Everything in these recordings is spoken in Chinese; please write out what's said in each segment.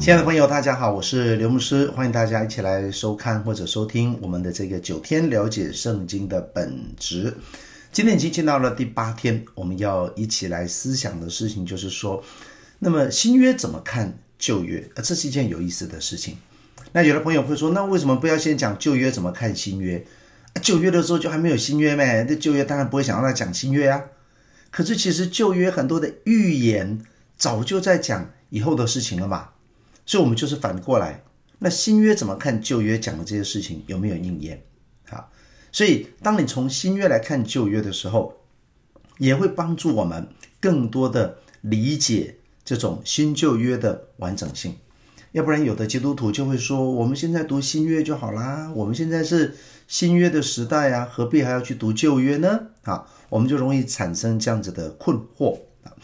亲爱的朋友，大家好，我是刘牧师，欢迎大家一起来收看或者收听我们的这个九天了解圣经的本质。今天已经进到了第八天，我们要一起来思想的事情就是说，那么新约怎么看旧约？呃，这是一件有意思的事情。那有的朋友会说，那为什么不要先讲旧约怎么看新约？旧约的时候就还没有新约咩？那旧约当然不会想让他讲新约啊。可是其实旧约很多的预言早就在讲以后的事情了嘛。所以，我们就是反过来，那新约怎么看旧约讲的这些事情有没有应验？啊，所以当你从新约来看旧约的时候，也会帮助我们更多的理解这种新旧约的完整性。要不然，有的基督徒就会说：“我们现在读新约就好啦，我们现在是新约的时代啊，何必还要去读旧约呢？”啊，我们就容易产生这样子的困惑啊。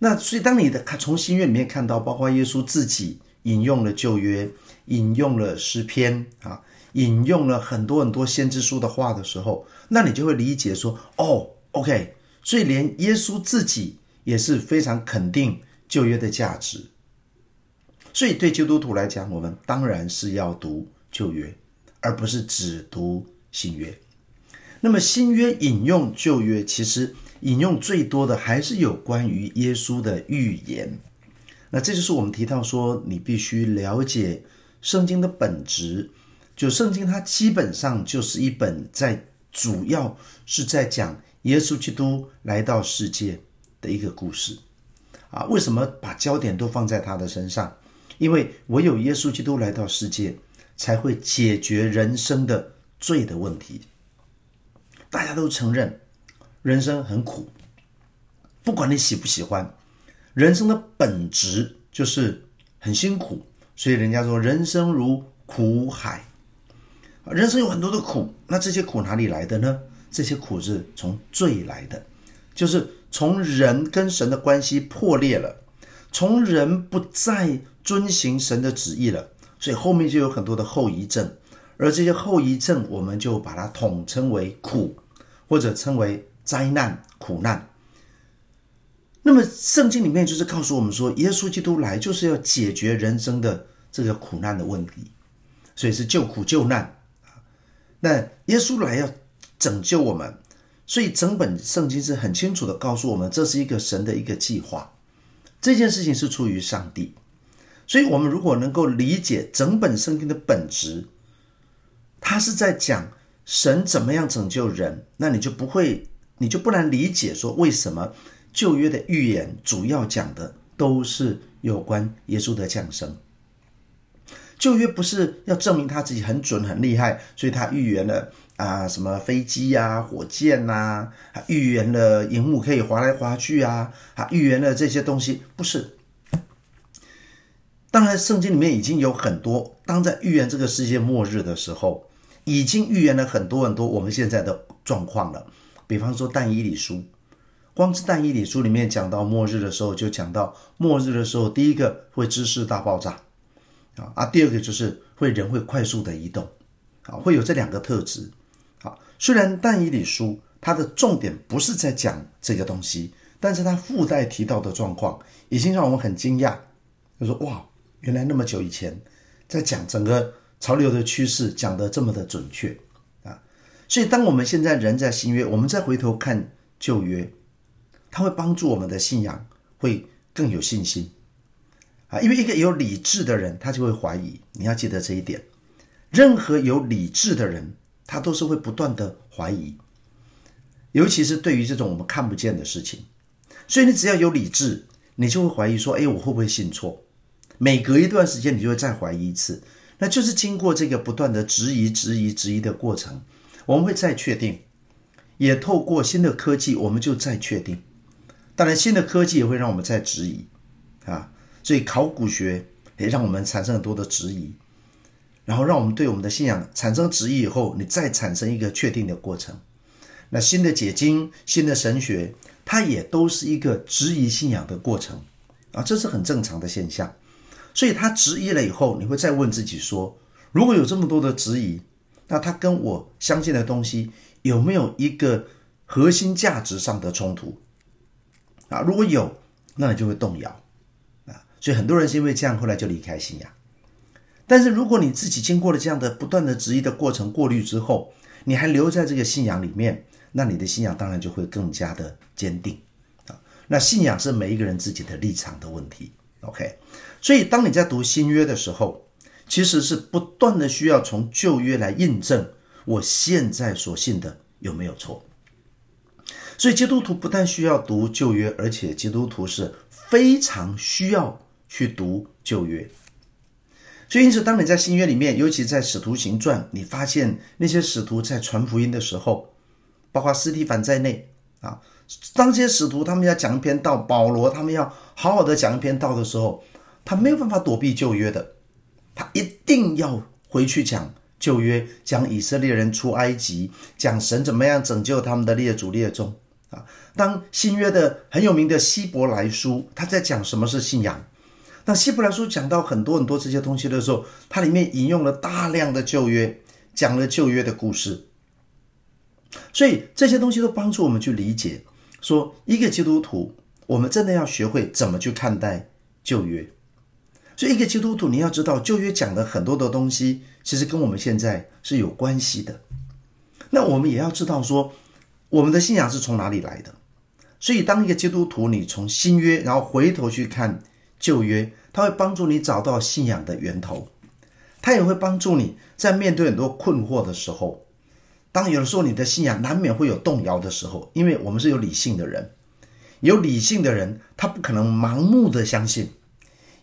那所以，当你的看从新约里面看到，包括耶稣自己引用了旧约，引用了诗篇啊，引用了很多很多先知书的话的时候，那你就会理解说，哦，OK，所以连耶稣自己也是非常肯定旧约的价值。所以对基督徒来讲，我们当然是要读旧约，而不是只读新约。那么新约引用旧约，其实。引用最多的还是有关于耶稣的预言，那这就是我们提到说，你必须了解圣经的本质。就圣经它基本上就是一本在主要是在讲耶稣基督来到世界的一个故事啊。为什么把焦点都放在他的身上？因为唯有耶稣基督来到世界，才会解决人生的罪的问题。大家都承认。人生很苦，不管你喜不喜欢，人生的本质就是很辛苦。所以人家说人生如苦海，人生有很多的苦。那这些苦哪里来的呢？这些苦是从罪来的，就是从人跟神的关系破裂了，从人不再遵行神的旨意了，所以后面就有很多的后遗症。而这些后遗症，我们就把它统称为苦，或者称为。灾难、苦难。那么，圣经里面就是告诉我们说，耶稣基督来就是要解决人生的这个苦难的问题，所以是救苦救难。那耶稣来要拯救我们，所以整本圣经是很清楚的告诉我们，这是一个神的一个计划。这件事情是出于上帝，所以我们如果能够理解整本圣经的本质，它是在讲神怎么样拯救人，那你就不会。你就不难理解说，为什么旧约的预言主要讲的都是有关耶稣的降生。旧约不是要证明他自己很准很厉害，所以他预言了啊什么飞机呀、火箭呐，啊预言了荧幕可以滑来滑去啊，啊预言了这些东西，不是。当然，圣经里面已经有很多，当在预言这个世界末日的时候，已经预言了很多很多我们现在的状况了。比方说但以理书，光是但以理书里面讲到末日的时候，就讲到末日的时候，第一个会知识大爆炸，啊啊，第二个就是会人会快速的移动，啊，会有这两个特质，啊，虽然但以理书它的重点不是在讲这个东西，但是它附带提到的状况已经让我们很惊讶，就说哇，原来那么久以前在讲整个潮流的趋势讲得这么的准确。所以，当我们现在人在新约，我们再回头看旧约，它会帮助我们的信仰会更有信心啊！因为一个有理智的人，他就会怀疑。你要记得这一点，任何有理智的人，他都是会不断的怀疑，尤其是对于这种我们看不见的事情。所以，你只要有理智，你就会怀疑说：“哎，我会不会信错？”每隔一段时间，你就会再怀疑一次。那就是经过这个不断的质疑、质疑、质疑的过程。我们会再确定，也透过新的科技，我们就再确定。当然，新的科技也会让我们再质疑，啊，所以考古学也让我们产生很多的质疑，然后让我们对我们的信仰产生质疑以后，你再产生一个确定的过程。那新的解经、新的神学，它也都是一个质疑信仰的过程，啊，这是很正常的现象。所以，他质疑了以后，你会再问自己说：如果有这么多的质疑，那他跟我相信的东西有没有一个核心价值上的冲突啊？如果有，那你就会动摇啊。所以很多人是因为这样，后来就离开信仰。但是如果你自己经过了这样的不断的质疑的过程过滤之后，你还留在这个信仰里面，那你的信仰当然就会更加的坚定啊。那信仰是每一个人自己的立场的问题。OK，所以当你在读新约的时候，其实是不断的需要从旧约来印证我现在所信的有没有错。所以基督徒不但需要读旧约，而且基督徒是非常需要去读旧约。所以因此，当你在新约里面，尤其在使徒行传，你发现那些使徒在传福音的时候，包括斯提凡在内啊，当这些使徒他们要讲一篇道，保罗他们要好好的讲一篇道的时候，他没有办法躲避旧约的。他一定要回去讲旧约，讲以色列人出埃及，讲神怎么样拯救他们的列祖列宗啊。当新约的很有名的希伯来书，他在讲什么是信仰。当希伯来书讲到很多很多这些东西的时候，它里面引用了大量的旧约，讲了旧约的故事。所以这些东西都帮助我们去理解，说一个基督徒，我们真的要学会怎么去看待旧约。所以，一个基督徒，你要知道，旧约讲的很多的东西，其实跟我们现在是有关系的。那我们也要知道，说我们的信仰是从哪里来的。所以，当一个基督徒，你从新约，然后回头去看旧约，他会帮助你找到信仰的源头。他也会帮助你在面对很多困惑的时候，当有的时候你的信仰难免会有动摇的时候，因为我们是有理性的人，有理性的人，他不可能盲目的相信。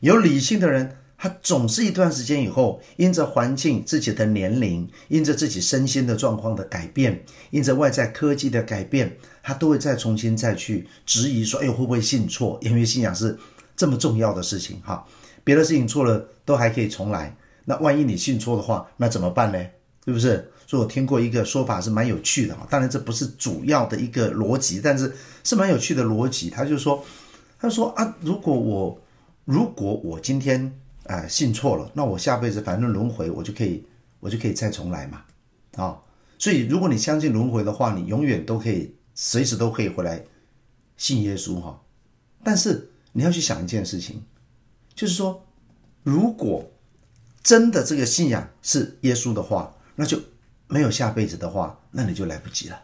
有理性的人，他总是一段时间以后，因着环境、自己的年龄，因着自己身心的状况的改变，因着外在科技的改变，他都会再重新再去质疑说：“哎呦，会不会信错？因为信仰是这么重要的事情，哈，别的事情错了都还可以重来，那万一你信错的话，那怎么办呢？是不是？”所以我听过一个说法是蛮有趣的，当然这不是主要的一个逻辑，但是是蛮有趣的逻辑。他就说：“他说啊，如果我……”如果我今天啊、信错了，那我下辈子反正轮回，我就可以，我就可以再重来嘛，啊、所以如果你相信轮回的话，你永远都可以，随时都可以回来信耶稣哈、但是你要去想一件事情，就是说，如果真的这个信仰是耶稣的话，那就没有下辈子的话，那你就来不及了，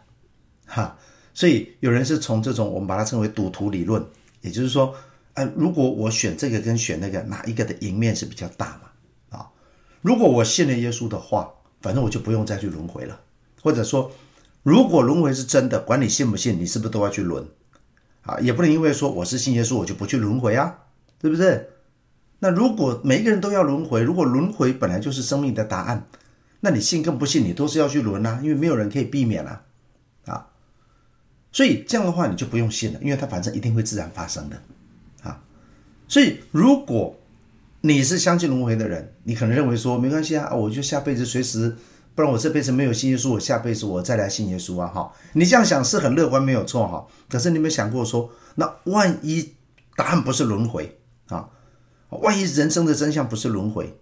哈。所以有人是从这种我们把它称为赌徒理论，也就是说。呃，如果我选这个跟选那个，哪一个的赢面是比较大嘛？啊，如果我信了耶稣的话，反正我就不用再去轮回了。或者说，如果轮回是真的，管你信不信，你是不是都要去轮？啊，也不能因为说我是信耶稣，我就不去轮回啊，对不对？那如果每一个人都要轮回，如果轮回本来就是生命的答案，那你信跟不信，你都是要去轮啊，因为没有人可以避免啊，啊，所以这样的话你就不用信了，因为它反正一定会自然发生的。所以，如果你是相信轮回的人，你可能认为说没关系啊，我就下辈子随时，不然我这辈子没有信耶稣，我下辈子我再来信耶稣啊，哈，你这样想是很乐观，没有错哈。可是你有没有想过说，那万一答案不是轮回啊？万一人生的真相不是轮回，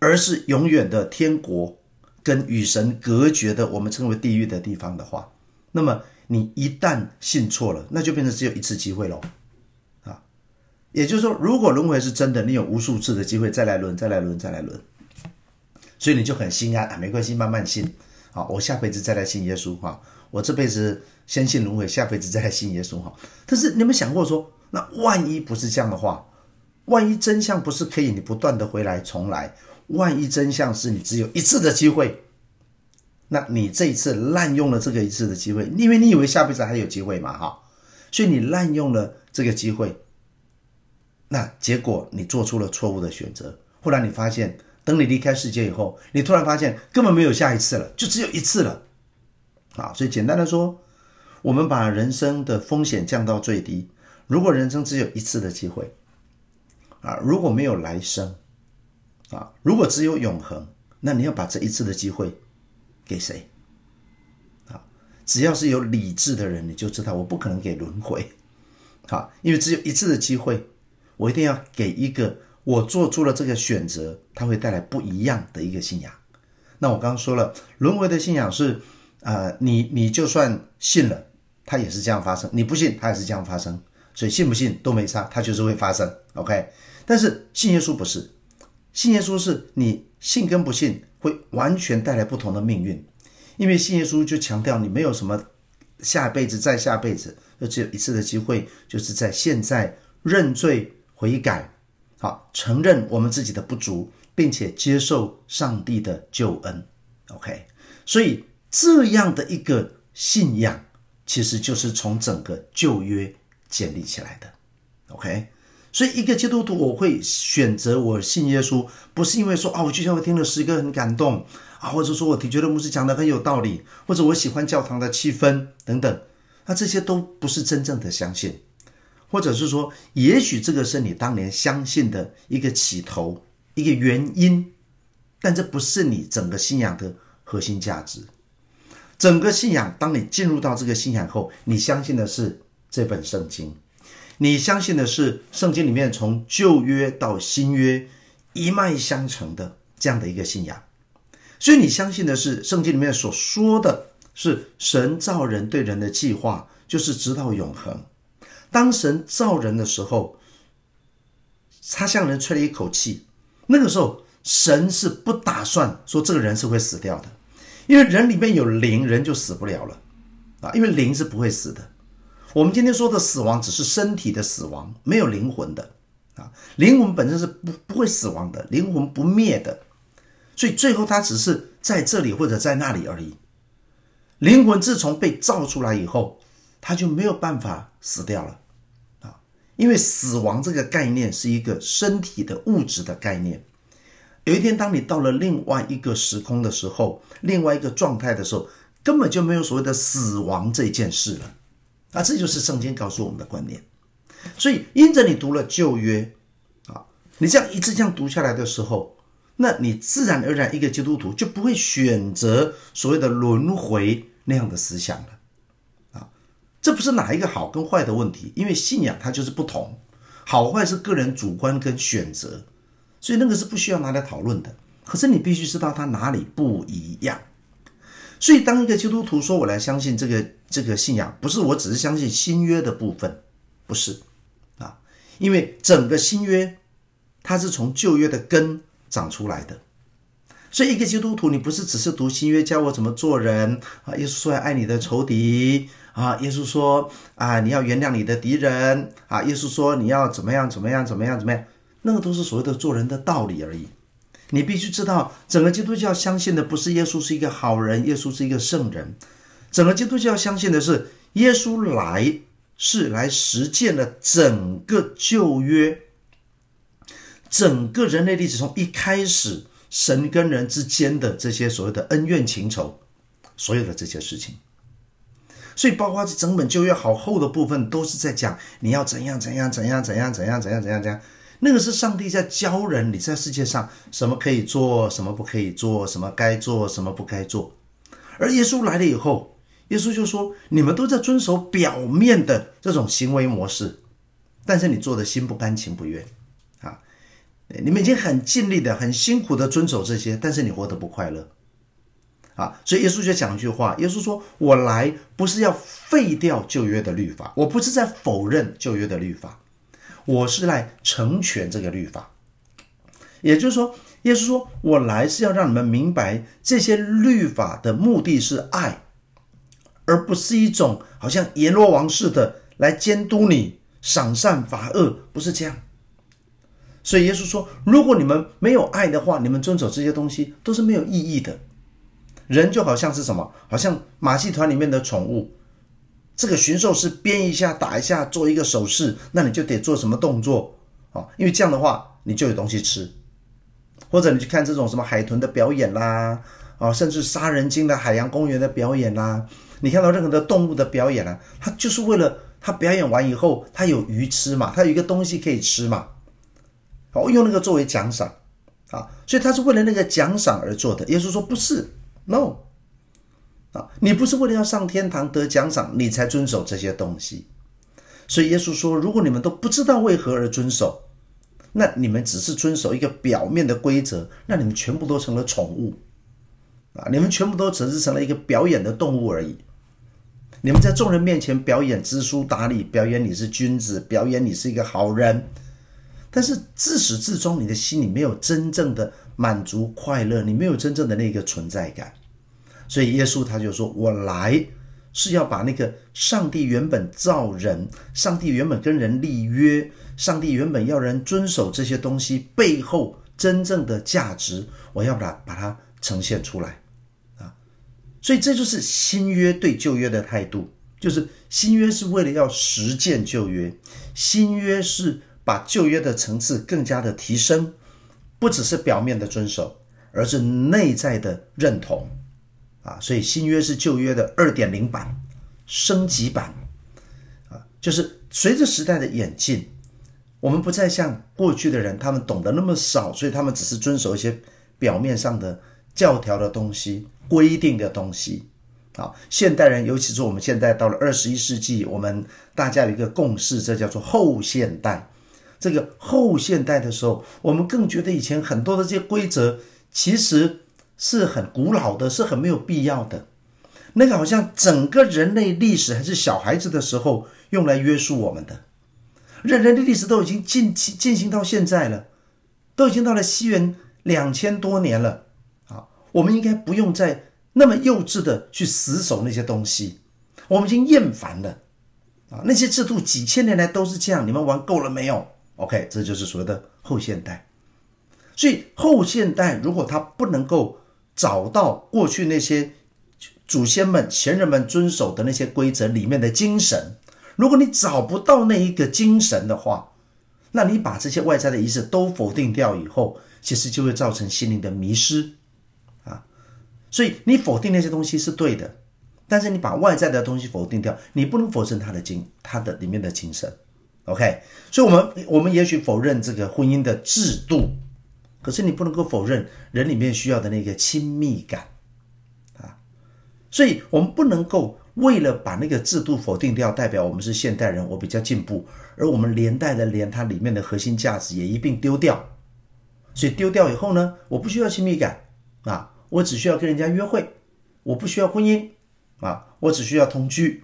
而是永远的天国跟与神隔绝的，我们称为地狱的地方的话，那么你一旦信错了，那就变成只有一次机会喽。也就是说，如果轮回是真的，你有无数次的机会再来轮，再来轮，再来轮，所以你就很心安啊，没关系，慢慢信。好，我下辈子再来信耶稣哈，我这辈子先信轮回，下辈子再来信耶稣哈。但是你有没有想过说，那万一不是这样的话，万一真相不是可以你不断的回来重来，万一真相是你只有一次的机会，那你这一次滥用了这个一次的机会，因为你以为下辈子还有机会嘛哈，所以你滥用了这个机会。那结果你做出了错误的选择，后来你发现，等你离开世界以后，你突然发现根本没有下一次了，就只有一次了，啊！所以简单的说，我们把人生的风险降到最低。如果人生只有一次的机会，啊，如果没有来生，啊，如果只有永恒，那你要把这一次的机会给谁？啊，只要是有理智的人，你就知道我不可能给轮回，啊，因为只有一次的机会。我一定要给一个我做出了这个选择，它会带来不一样的一个信仰。那我刚刚说了，轮回的信仰是，呃，你你就算信了，它也是这样发生；你不信，它也是这样发生。所以信不信都没差，它就是会发生。OK，但是信耶稣不是，信耶稣是你信跟不信会完全带来不同的命运，因为信耶稣就强调你没有什么下辈子再下辈子，就只有一次的机会，就是在现在认罪悔改，好，承认我们自己的不足，并且接受上帝的救恩。OK，所以这样的一个信仰。其实就是从整个旧约建立起来的，OK。所以一个基督徒，我会选择我信耶稣，不是因为说啊，我就像我听了诗歌很感动啊，或者说我听觉得牧师讲的很有道理，或者我喜欢教堂的气氛等等，那这些都不是真正的相信，或者是说，也许这个是你当年相信的一个起头，一个原因，但这不是你整个信仰的核心价值。整个信仰，当你进入到这个信仰后，你相信的是这本圣经，你相信的是圣经里面从旧约到新约一脉相承的这样的一个信仰，所以你相信的是圣经里面所说的是神造人对人的计划，就是直到永恒。当神造人的时候，他向人吹了一口气，那个时候神是不打算说这个人是会死掉的。因为人里面有灵，人就死不了了，啊，因为灵是不会死的。我们今天说的死亡只是身体的死亡，没有灵魂的，啊，灵魂本身是不不会死亡的，灵魂不灭的，所以最后他只是在这里或者在那里而已。灵魂自从被造出来以后，他就没有办法死掉了，因为死亡这个概念是一个身体的物质的概念。有一天，当你到了另外一个时空的时候，另外一个状态的时候，根本就没有所谓的死亡这件事了。啊，这就是圣经告诉我们的观念。所以，因着你读了旧约，啊，你这样一直这样读下来的时候，那你自然而然一个基督徒就不会选择所谓的轮回那样的思想了。这不是哪一个好跟坏的问题，因为信仰它就是不同，好坏是个人主观跟选择。所以那个是不需要拿来讨论的，可是你必须知道它哪里不一样。所以当一个基督徒说：“我来相信这个这个信仰，不是我只是相信新约的部分，不是啊，因为整个新约它是从旧约的根长出来的。所以一个基督徒，你不是只是读新约教我怎么做人啊？耶稣说要爱你的仇敌啊，耶稣说啊你要原谅你的敌人啊，耶稣说你要怎么样怎么样怎么样怎么样。”那个都是所谓的做人的道理而已。你必须知道，整个基督教相信的不是耶稣是一个好人，耶稣是一个圣人。整个基督教相信的是，耶稣来是来实践了整个旧约，整个人类历史从一开始神跟人之间的这些所谓的恩怨情仇，所有的这些事情。所以，包括这整本旧约好厚的部分，都是在讲你要怎样怎样怎样怎样怎样怎样怎样怎样。那个是上帝在教人，你在世界上什么可以做，什么不可以做，什么该做，什么不该做。而耶稣来了以后，耶稣就说：“你们都在遵守表面的这种行为模式，但是你做的心不甘情不愿啊！你们已经很尽力的、很辛苦的遵守这些，但是你活得不快乐啊！所以耶稣就讲一句话：耶稣说：‘我来不是要废掉旧约的律法，我不是在否认旧约的律法。’”我是来成全这个律法，也就是说，耶稣说：“我来是要让你们明白，这些律法的目的是爱，而不是一种好像阎罗王似的来监督你赏善罚恶，不是这样。”所以耶稣说：“如果你们没有爱的话，你们遵守这些东西都是没有意义的。人就好像是什么？好像马戏团里面的宠物。”这个驯兽师鞭一下打一下做一个手势，那你就得做什么动作啊？因为这样的话你就有东西吃，或者你去看这种什么海豚的表演啦，啊，甚至杀人鲸的海洋公园的表演啦，你看到任何的动物的表演啊，它就是为了它表演完以后它有鱼吃嘛，它有一个东西可以吃嘛，哦，用那个作为奖赏啊，所以它是为了那个奖赏而做的。耶稣说不是，no 啊。你不是为了要上天堂得奖赏，你才遵守这些东西。所以耶稣说：“如果你们都不知道为何而遵守，那你们只是遵守一个表面的规则，那你们全部都成了宠物啊！你们全部都只是成了一个表演的动物而已。你们在众人面前表演知书达理，表演你是君子，表演你是一个好人，但是自始至终，你的心里没有真正的满足快乐，你没有真正的那个存在感。所以耶稣他就说：“我来是要把那个上帝原本造人，上帝原本跟人立约，上帝原本要人遵守这些东西背后真正的价值，我要把它把它呈现出来啊。”所以这就是新约对旧约的态度，就是新约是为了要实践旧约，新约是把旧约的层次更加的提升，不只是表面的遵守，而是内在的认同，啊，所以新约是旧约的二点零版，升级版，啊，就是随着时代的演进，我们不再像过去的人，他们懂得那么少，所以他们只是遵守一些表面上的教条的东西。规定的东西，啊，现代人，尤其是我们现在到了二十一世纪，我们大家有一个共识，这叫做后现代。这个后现代的时候，我们更觉得以前很多的这些规则其实是很古老的，是很没有必要的。那个好像整个人类历史还是小孩子的时候用来约束我们的，人类的历史都已经进进行到现在了，都已经到了西元两千多年了啊。我们应该不用再那么幼稚的去死守那些东西，我们已经厌烦了啊！那些制度几千年来都是这样，你们玩够了没有？OK，这就是所谓的后现代。所以后现代如果他不能够找到过去那些祖先们、前人们遵守的那些规则里面的精神，如果你找不到那一个精神的话，那你把这些外在的仪式都否定掉以后，其实就会造成心灵的迷失啊。所以你否定那些东西是对的，但是你把外在的东西否定掉，你不能否认它的精，它的里面的精神。OK，所以我们我们也许否认这个婚姻的制度，可是你不能够否认人里面需要的那个亲密感啊。所以我们不能够为了把那个制度否定掉，代表我们是现代人，我比较进步，而我们连带的连它里面的核心价值也一并丢掉。所以丢掉以后呢，我不需要亲密感啊。我只需要跟人家约会，我不需要婚姻啊，我只需要同居。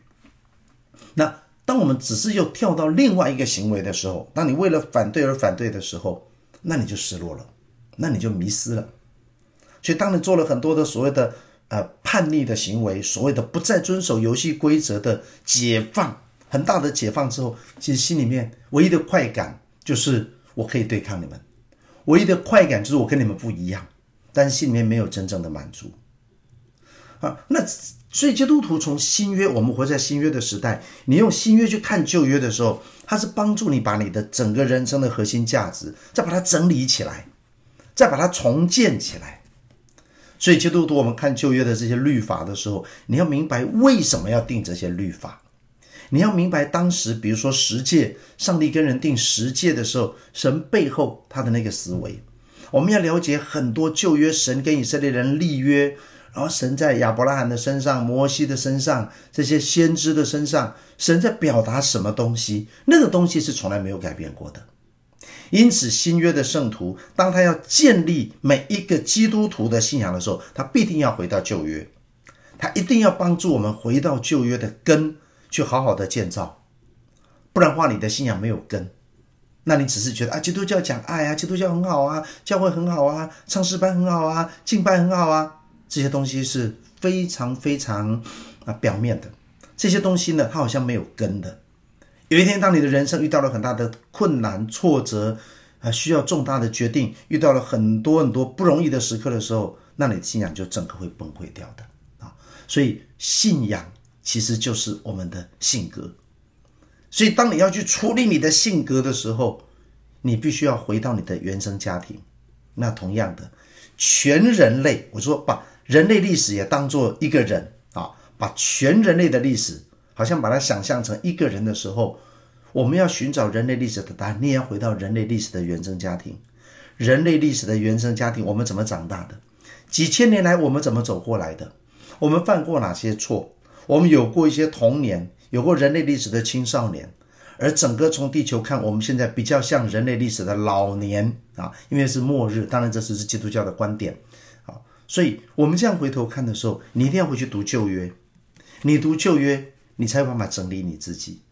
那当我们只是又跳到另外一个行为的时候，当你为了反对而反对的时候，那你就失落了，那你就迷失了。所以，当你做了很多的所谓的呃叛逆的行为，所谓的不再遵守游戏规则的解放，很大的解放之后，其实心里面唯一的快感就是我可以对抗你们，唯一的快感就是我跟你们不一样。但是心里面没有真正的满足，啊，那所以基督徒从新约，我们活在新约的时代，你用新约去看旧约的时候，它是帮助你把你的整个人生的核心价值，再把它整理起来，再把它重建起来。所以基督徒，我们看旧约的这些律法的时候，你要明白为什么要定这些律法，你要明白当时，比如说十诫，上帝跟人定十诫的时候，神背后他的那个思维。我们要了解很多旧约神跟以色列人立约，然后神在亚伯拉罕的身上、摩西的身上、这些先知的身上，神在表达什么东西？那个东西是从来没有改变过的。因此，新约的圣徒，当他要建立每一个基督徒的信仰的时候，他必定要回到旧约，他一定要帮助我们回到旧约的根，去好好的建造，不然的话，你的信仰没有根。那你只是觉得啊，基督教讲爱啊，基督教很好啊，教会很好啊，唱诗班很好啊，敬拜很好啊，这些东西是非常非常啊表面的。这些东西呢，它好像没有根的。有一天，当你的人生遇到了很大的困难、挫折啊，需要重大的决定，遇到了很多很多不容易的时刻的时候，那你的信仰就整个会崩溃掉的啊。所以，信仰其实就是我们的性格。所以，当你要去处理你的性格的时候，你必须要回到你的原生家庭。那同样的，全人类，我说把人类历史也当做一个人啊，把全人类的历史，好像把它想象成一个人的时候，我们要寻找人类历史的答案。你也要回到人类历史的原生家庭。人类历史的原生家庭，我们怎么长大的？几千年来，我们怎么走过来的？我们犯过哪些错？我们有过一些童年。有过人类历史的青少年，而整个从地球看，我们现在比较像人类历史的老年啊，因为是末日。当然，这只是基督教的观点，所以我们这样回头看的时候，你一定要回去读旧约。你读旧约，你才有办法整理你自己。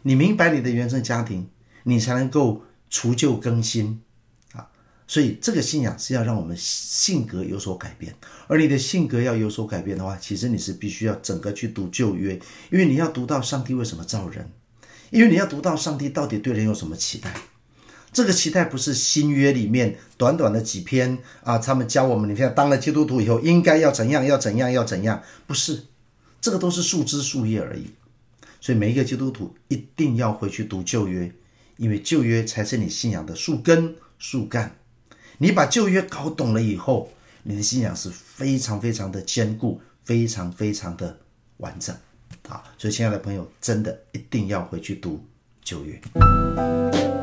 你明白你的原生家庭，你才能够除旧更新啊。所以这个信仰是要让我们性格有所改变，而你的性格要有所改变的话，其实你是必须要整个去读旧约，因为你要读到上帝为什么造人，因为你要读到上帝到底对人有什么期待。这个期待不是新约里面短短的几篇啊，他们教我们，你看当了基督徒以后应该要怎样，要怎样，要怎样，不是，这个都是树枝树叶而已。所以每一个基督徒一定要回去读旧约，因为旧约才是你信仰的树根树干。你把旧约搞懂了以后，你的信仰是非常非常的坚固，非常非常的完整。啊，所以亲爱的朋友，真的一定要回去读旧约。